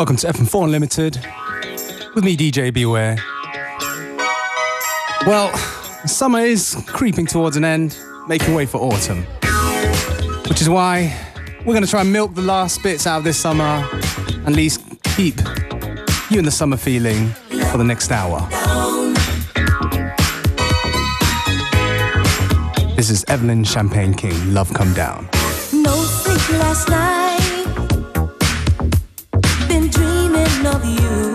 Welcome to FM4 Unlimited with me, DJ Beware. Well, summer is creeping towards an end, making way for autumn. Which is why we're going to try and milk the last bits out of this summer and at least keep you in the summer feeling for the next hour. This is Evelyn Champagne King, Love Come Down. No sleep last night. You.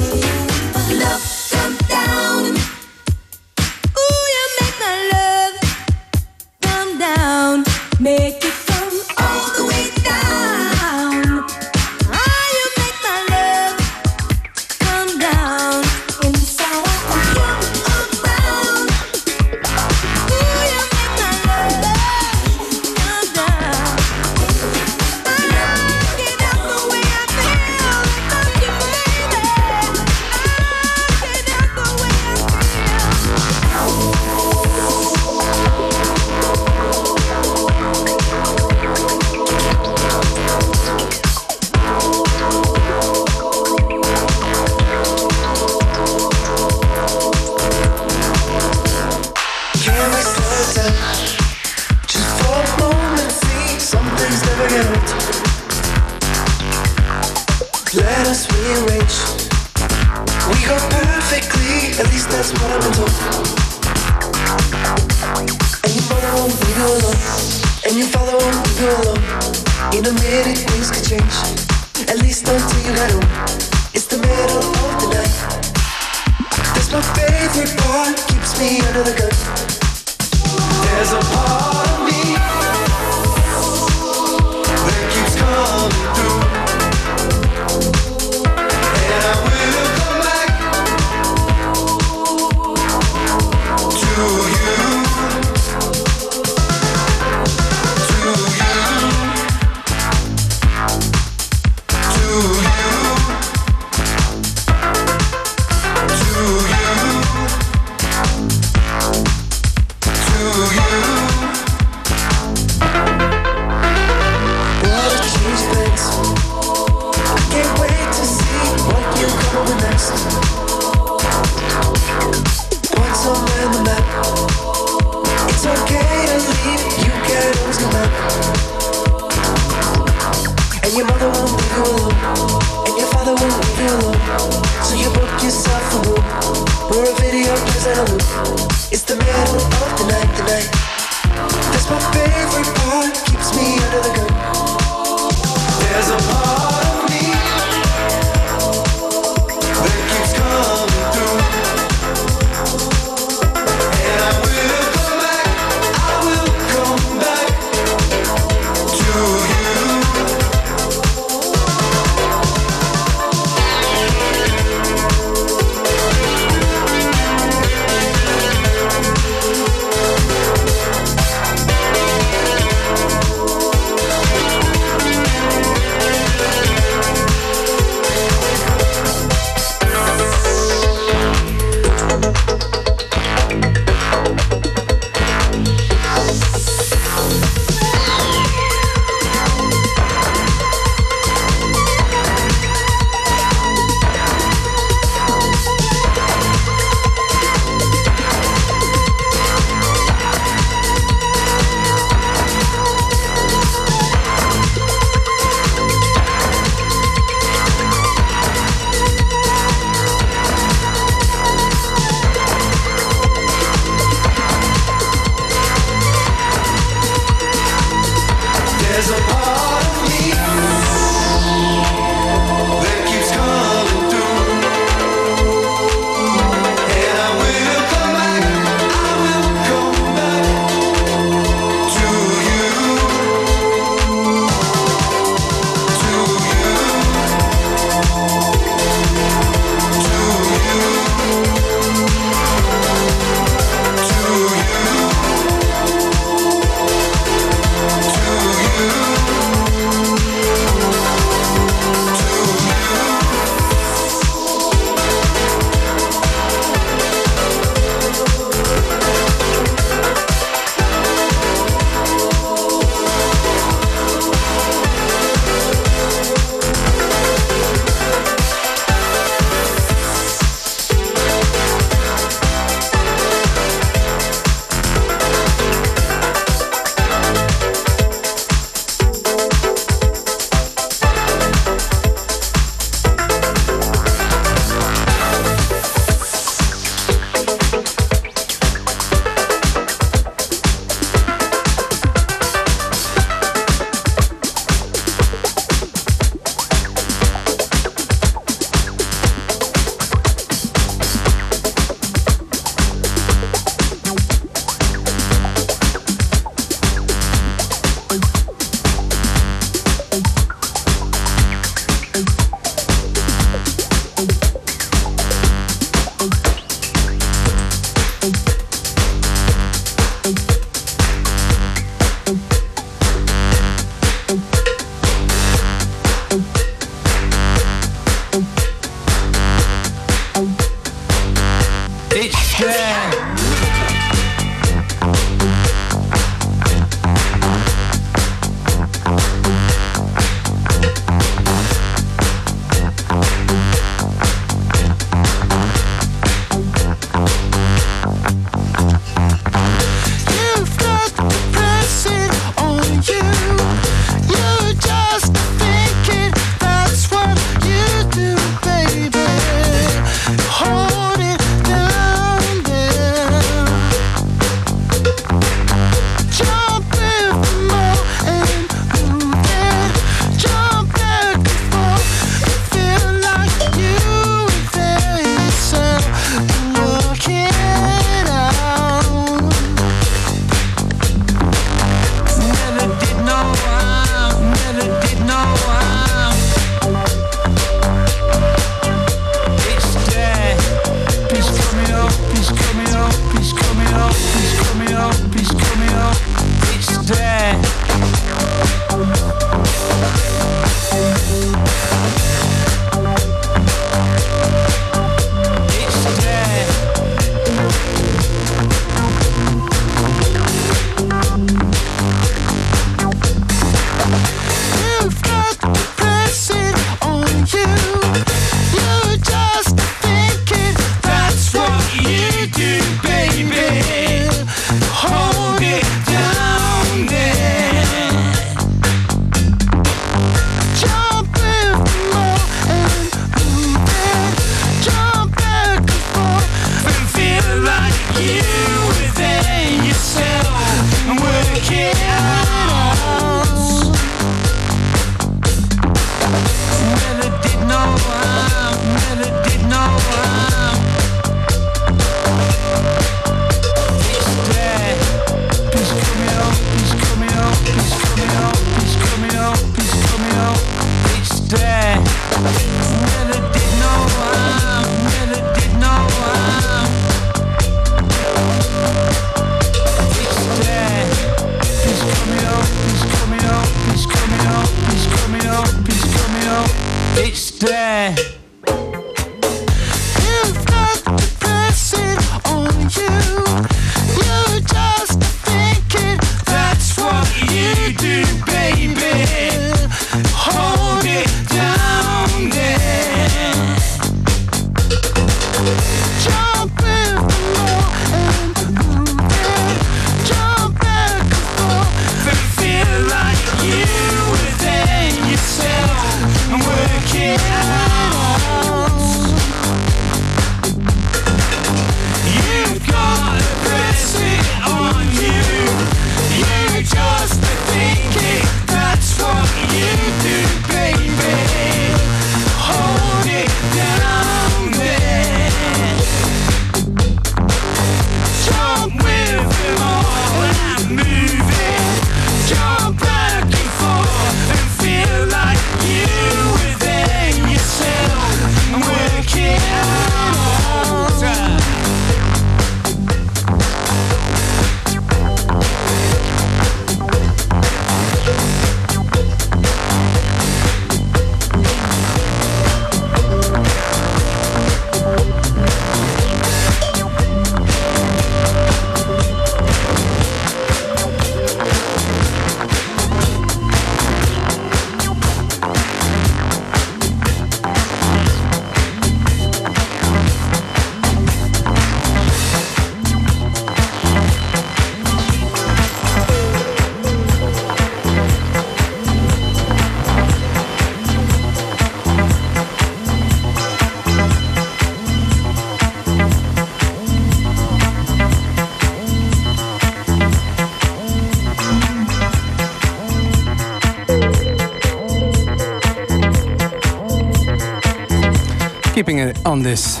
It on this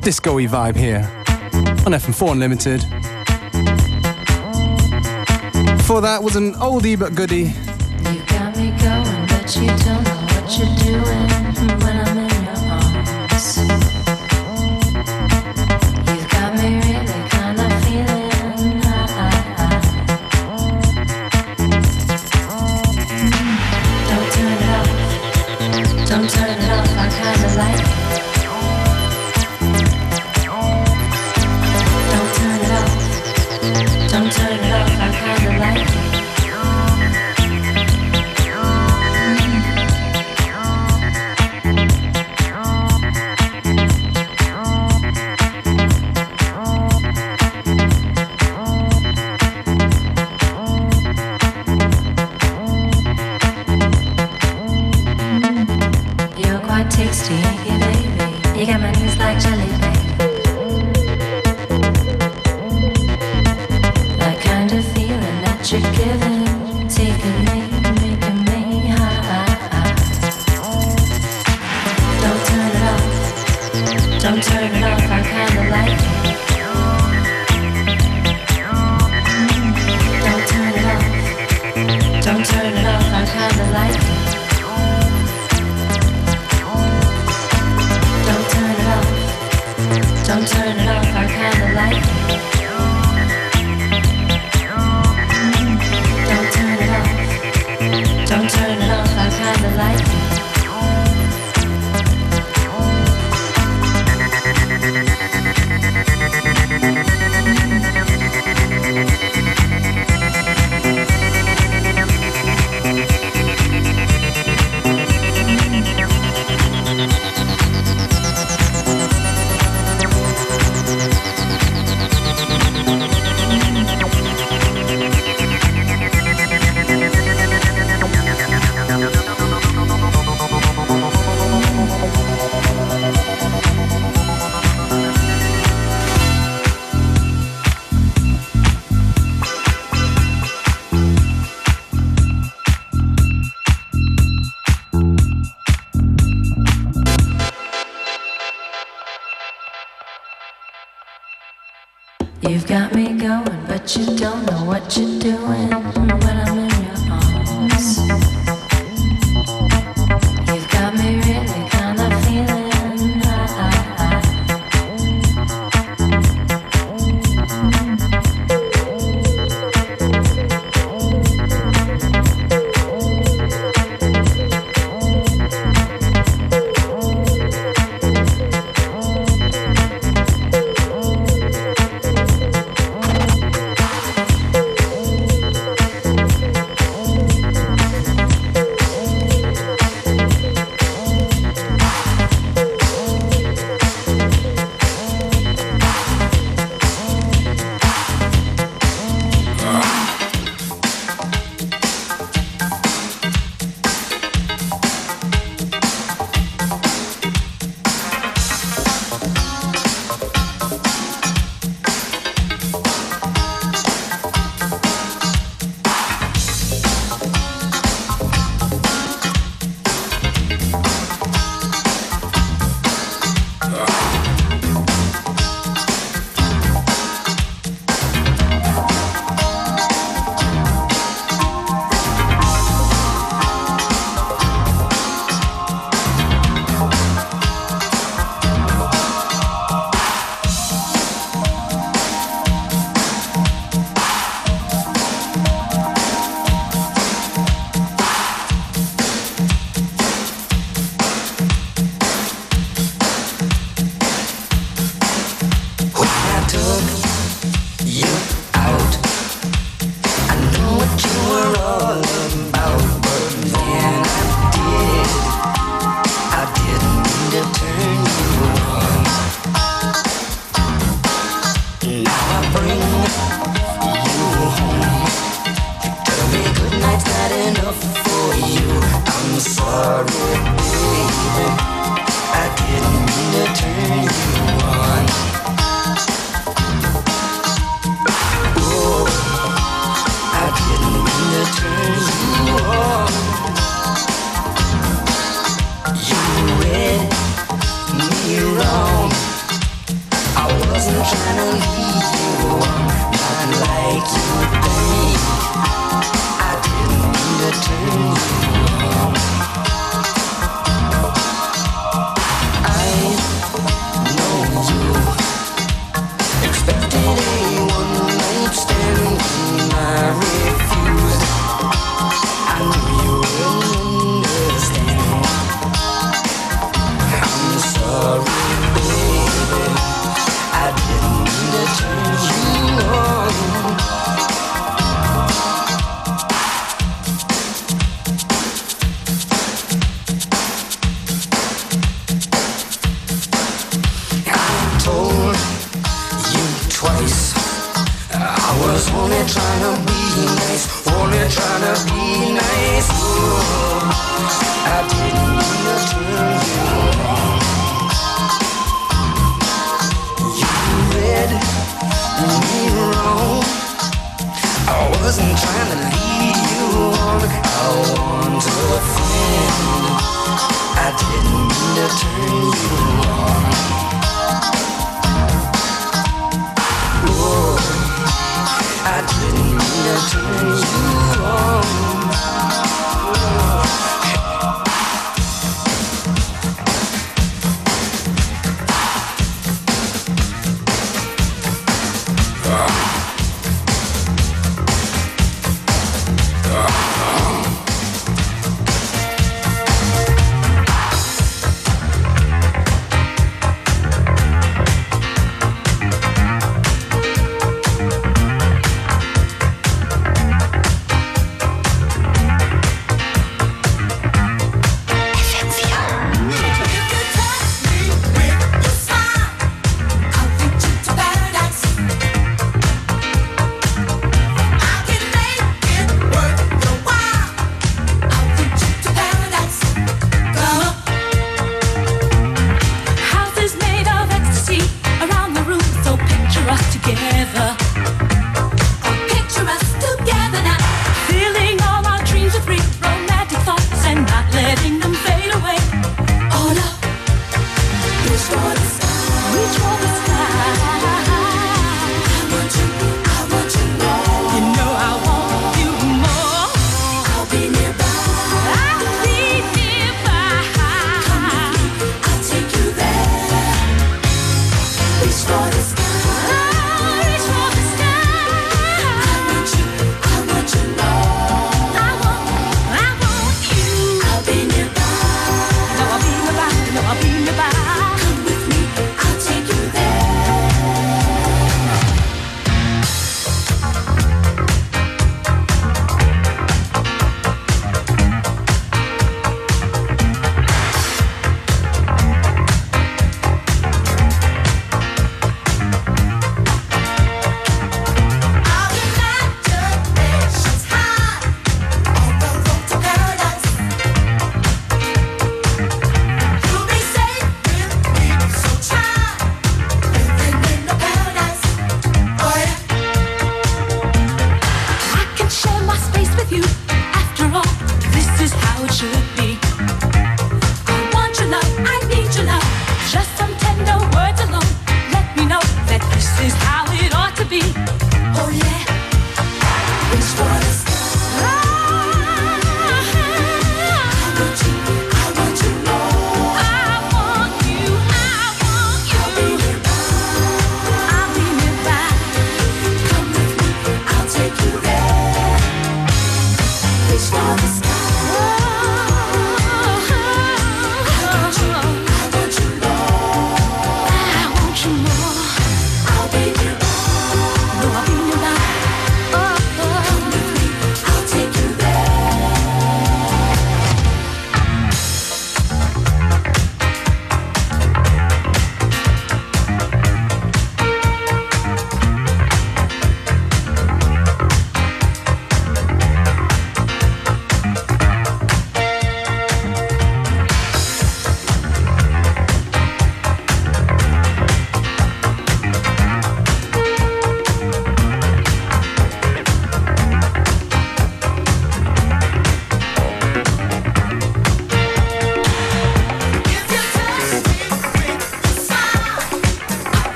disco-y vibe here on FM4 Unlimited. Before that was an oldie but goodie. You got me going, but you don't know what you're doing You got my knees like jelly,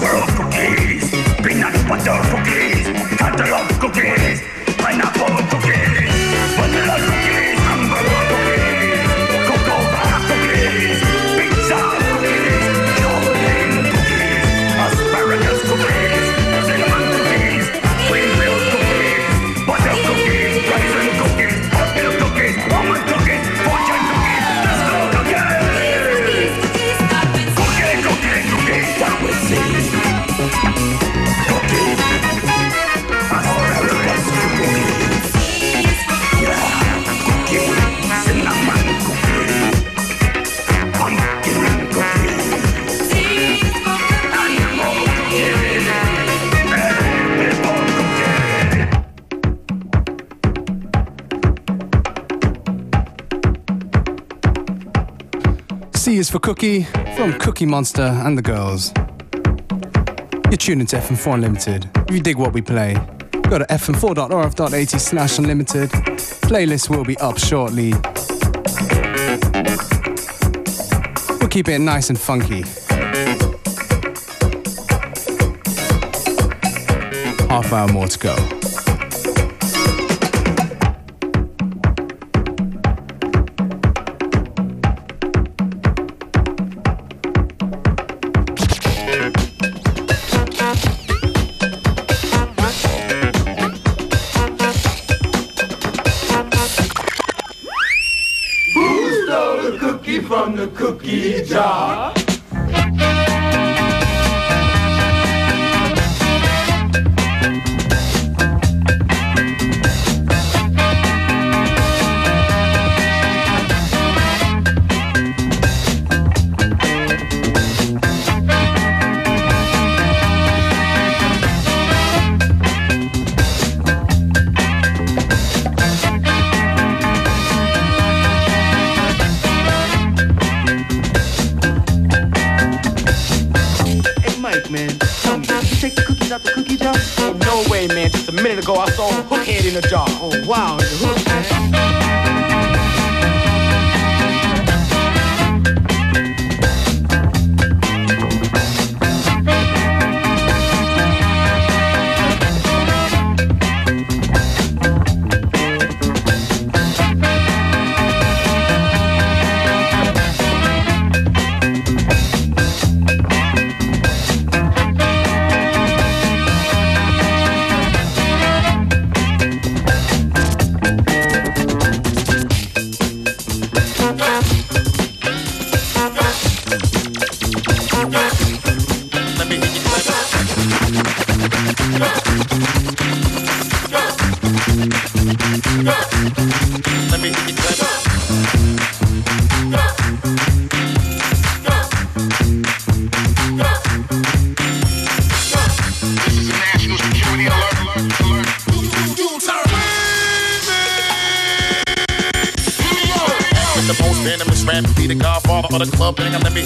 world, to please. Peanut butter is for Cookie from Cookie Monster and the Girls. You're tuning to FM4 Unlimited. If you dig what we play, go to fm4.orf.at slash unlimited. Playlist will be up shortly. We'll keep it nice and funky. Half hour more to go.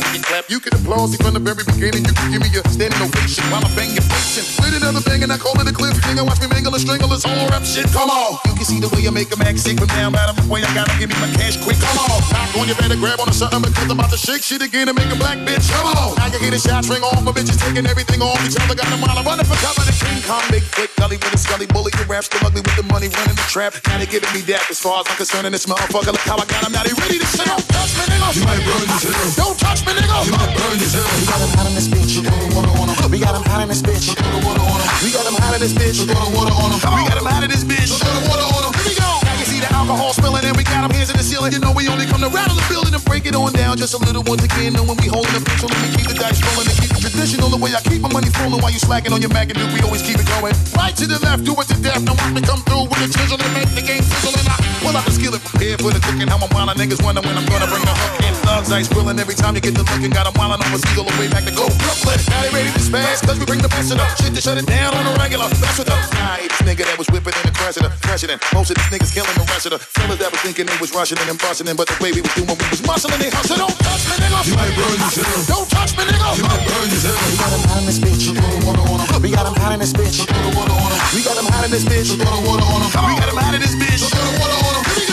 Bang. You clap. You can applaud me from the very beginning. You can give me a standing ovation while I'm face patient. With another bang and I call it a cliff thing. Watch me mangle and strangle this whole rap shit. Come on. You can see the way I make a man sick from down bottom. The way I gotta give me my cash quick. Come on. Knock on you better grab on to something because I'm about to shake shit again and make a black bitch. Come on. Now you hear the shots ring off. My bitches taking everything off each other. Got them while I'm running for cover. The King Kong, Bigfoot, Gully with a scully bully. The rap still ugly with the money running the trap. Now they giving me that as far as I'm concerned. And this motherfucker, look how I got him. Now they ready to sit Don't touch me, nigga. You might burn this hell. Don't touch me, nigga. You might burn this hell. We got him hot in this bitch. You gonna water on him. We got him hot in this bitch. You gonna water on him. We got him hot in this bitch. You gonna water on him. We got him hot in this bitch. You gonna water on him. Here we go. The alcohol spilling and we got him hands in the ceiling. You know we only come to rattle the building and break it on down just a little once again. Knowing we holding the pencil and we keep the dice rolling and keep it traditional. The way I keep my money flowing while you slacking on your Mac and do, we always keep it going. Right to the left, do it to death. Now watch me come through with the chisel and make the game sizzle. And I pull out the skillet prepared for the cooking. How I'm niggas wonder when I'm gonna bring the hook in. Thugs ice grilling every time you get the looking. Got 'em wildin' on a seal way back to go Brooklyn. Now they ready to spaz cause we bring the best of the shit to shut it down on a regular. That's with us. Nah, this nigga that was whipping in the president. President. Most of these niggas killing the rest of the fellas that was thinking they was rushing and busting in, but the way we was doing, we was muscling. They hustle. Don't touch me, nigga. You might burn yourself. Don't touch me, nigga. You might burn yourself. We got him hot in this bitch. You gonna water on. We got him hot in this bitch. You gonna water on. We got him hot in this bitch. You gonna water on. We got him hot in this bitch. You gonna water on him. Here we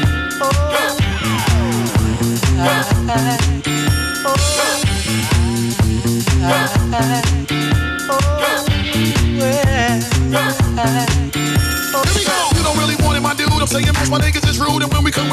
go. Here we go. You don't really want it, my dude. I'm saying most my niggas is rude, and when we come,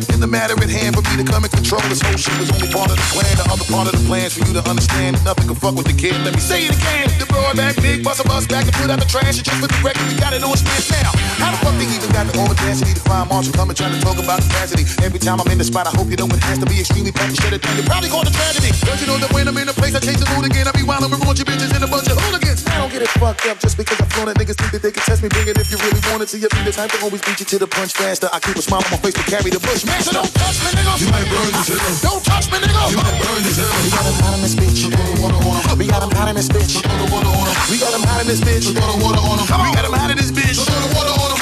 Back to the the matter at hand for me to come and control this whole shit was only part of the plan. The other part of the plans for you to understand nothing can fuck with the kid. Let me say it again. The broad back, big bust a bus back and put out the trash. And just for the record, we got it on smash now. How the fuck they even got the audacity to find Marshall coming trying to talk about capacity? Every time I'm in the spot, I hope you know it has to be extremely packed. Shut it down. You probably call it tragedy. Don't you know that when I'm in the place, I change the mood again. I be wildin' with raunchy bitches and a bunch of hooligans. I don't get it fucked up just because I'm flown niggas think that they can test me. Bring it if you really want it. See, you be the type to always beat you to the punch faster. I keep a smile on my face to carry the bush. Man, so don't touch me, nigga. You might burn yourself. Don't touch me, nigga. You might burn yourself. We got him hot in this bitch. You gonna water on him. We got him hot in this bitch. You gonna water on him. We got him hot in this bitch. You gonna water on him. We got him hot in this bitch. Water on him. Keep it going. going.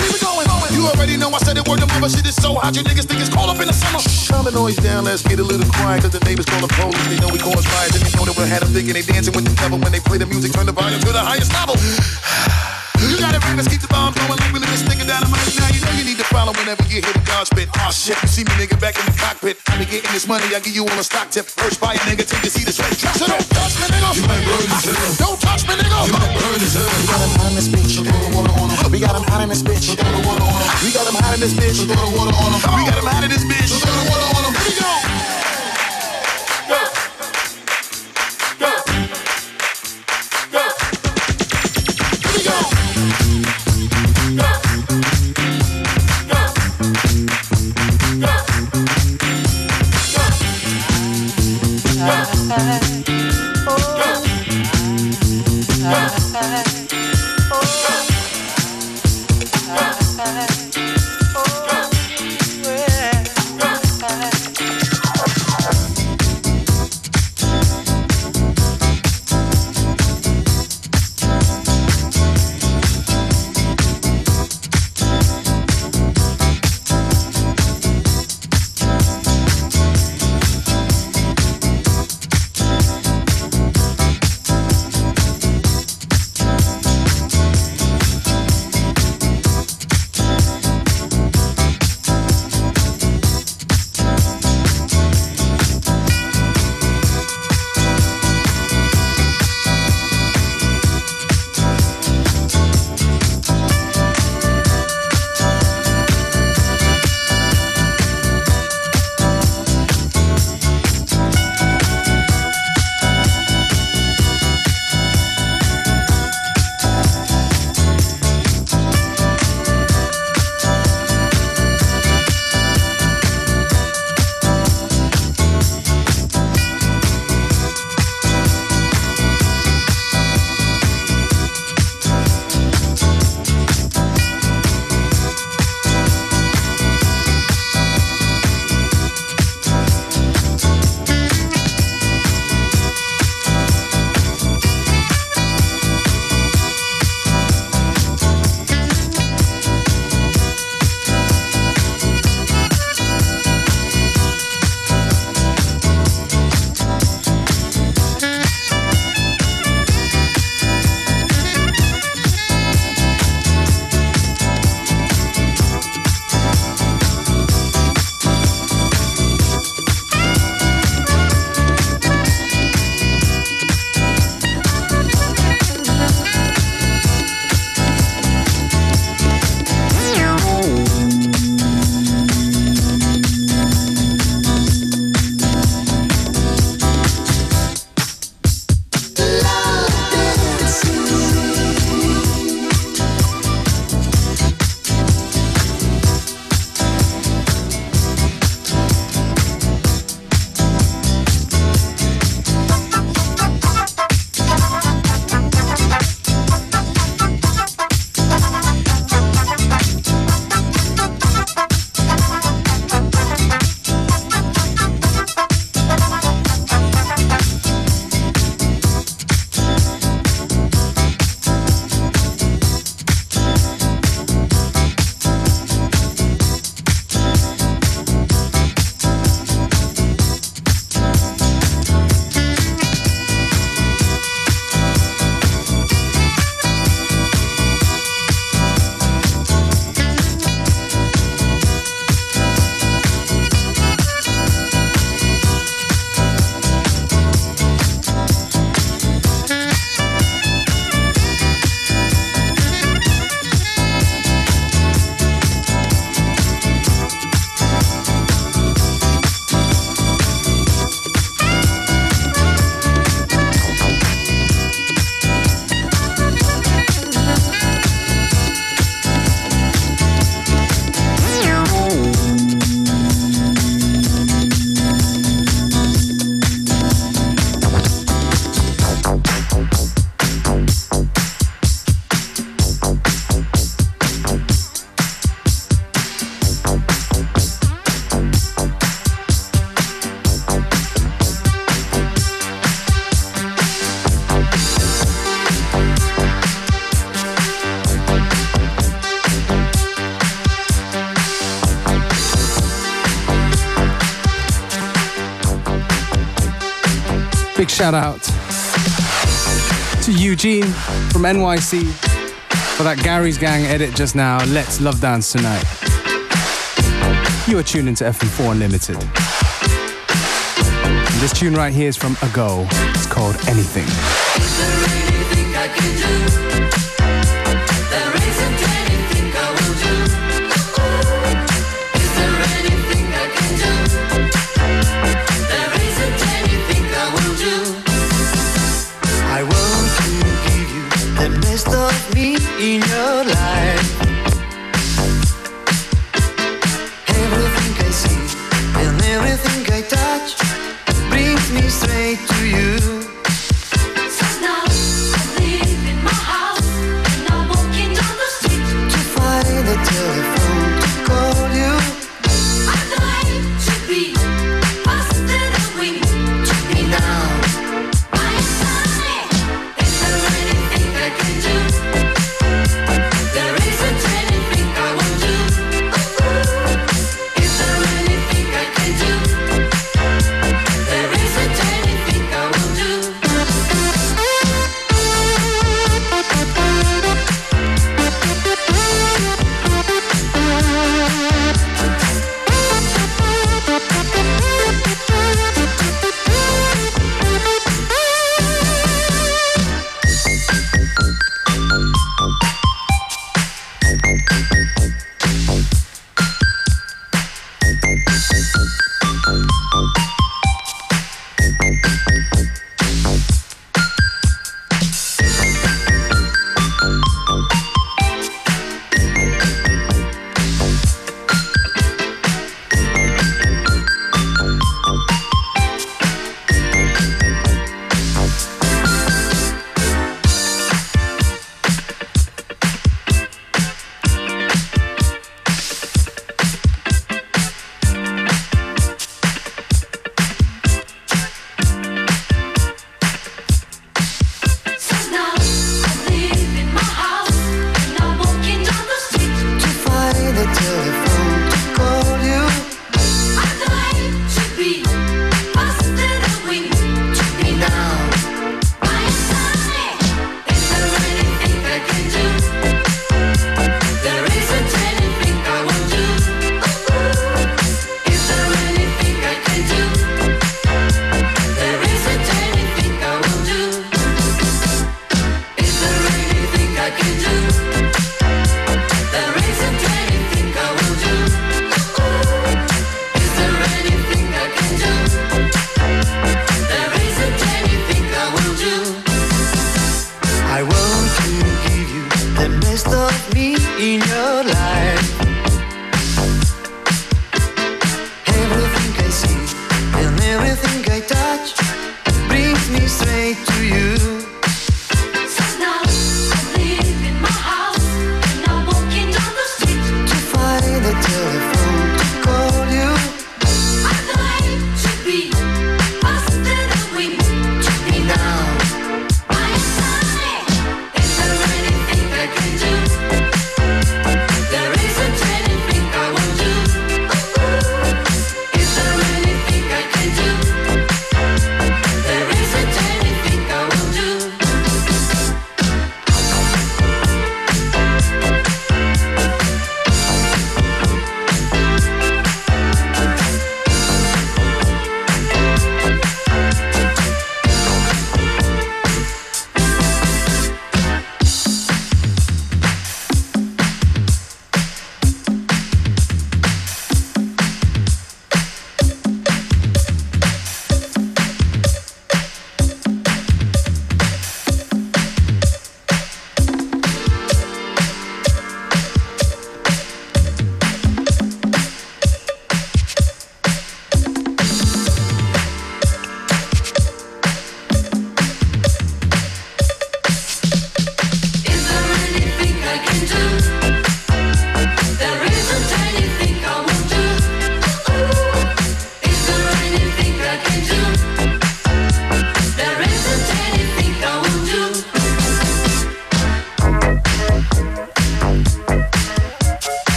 You already know I said it word to mother. Shit is so hot, you niggas think it's cold up in the summer. Calm the noise down, let's get a little quiet. Cause the neighbors call the police. They know we cause riots. And they know that we had them thinking they dancing with the devil. When they play the music, turn the volume to the highest level. You got it right, keep the bomb going like we live this nigga dynamite. Now you know you need to follow whenever you hear the God spit. Aw shit, you see me nigga back in the cockpit. I be getting this money, I give you all a stock tip. First fire nigga till you see the sweat. So don't touch me nigga. You might burn as hell. Don't touch me nigga. You might burn as hell. We got him hot in this bitch. Throw the water on him. We got him hot in this bitch. Throw the water on him. We got him hot in this bitch. Throw the water on him. We got him hot in this bitch. Throw the water on him. Here we go. Oh, shout out to Eugene from NYC for that Gary's Gang edit just now. Let's love dance tonight. You are tuned into FM4 Unlimited. And this tune right here is from Ago. It's called Anything.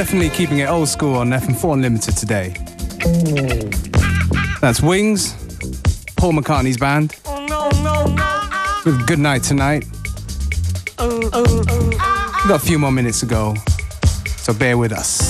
definitely keeping it old school on FM4 Unlimited today. That's Wings, Paul McCartney's band. With Good Night Tonight. We've got a few more minutes to go, so bear with us.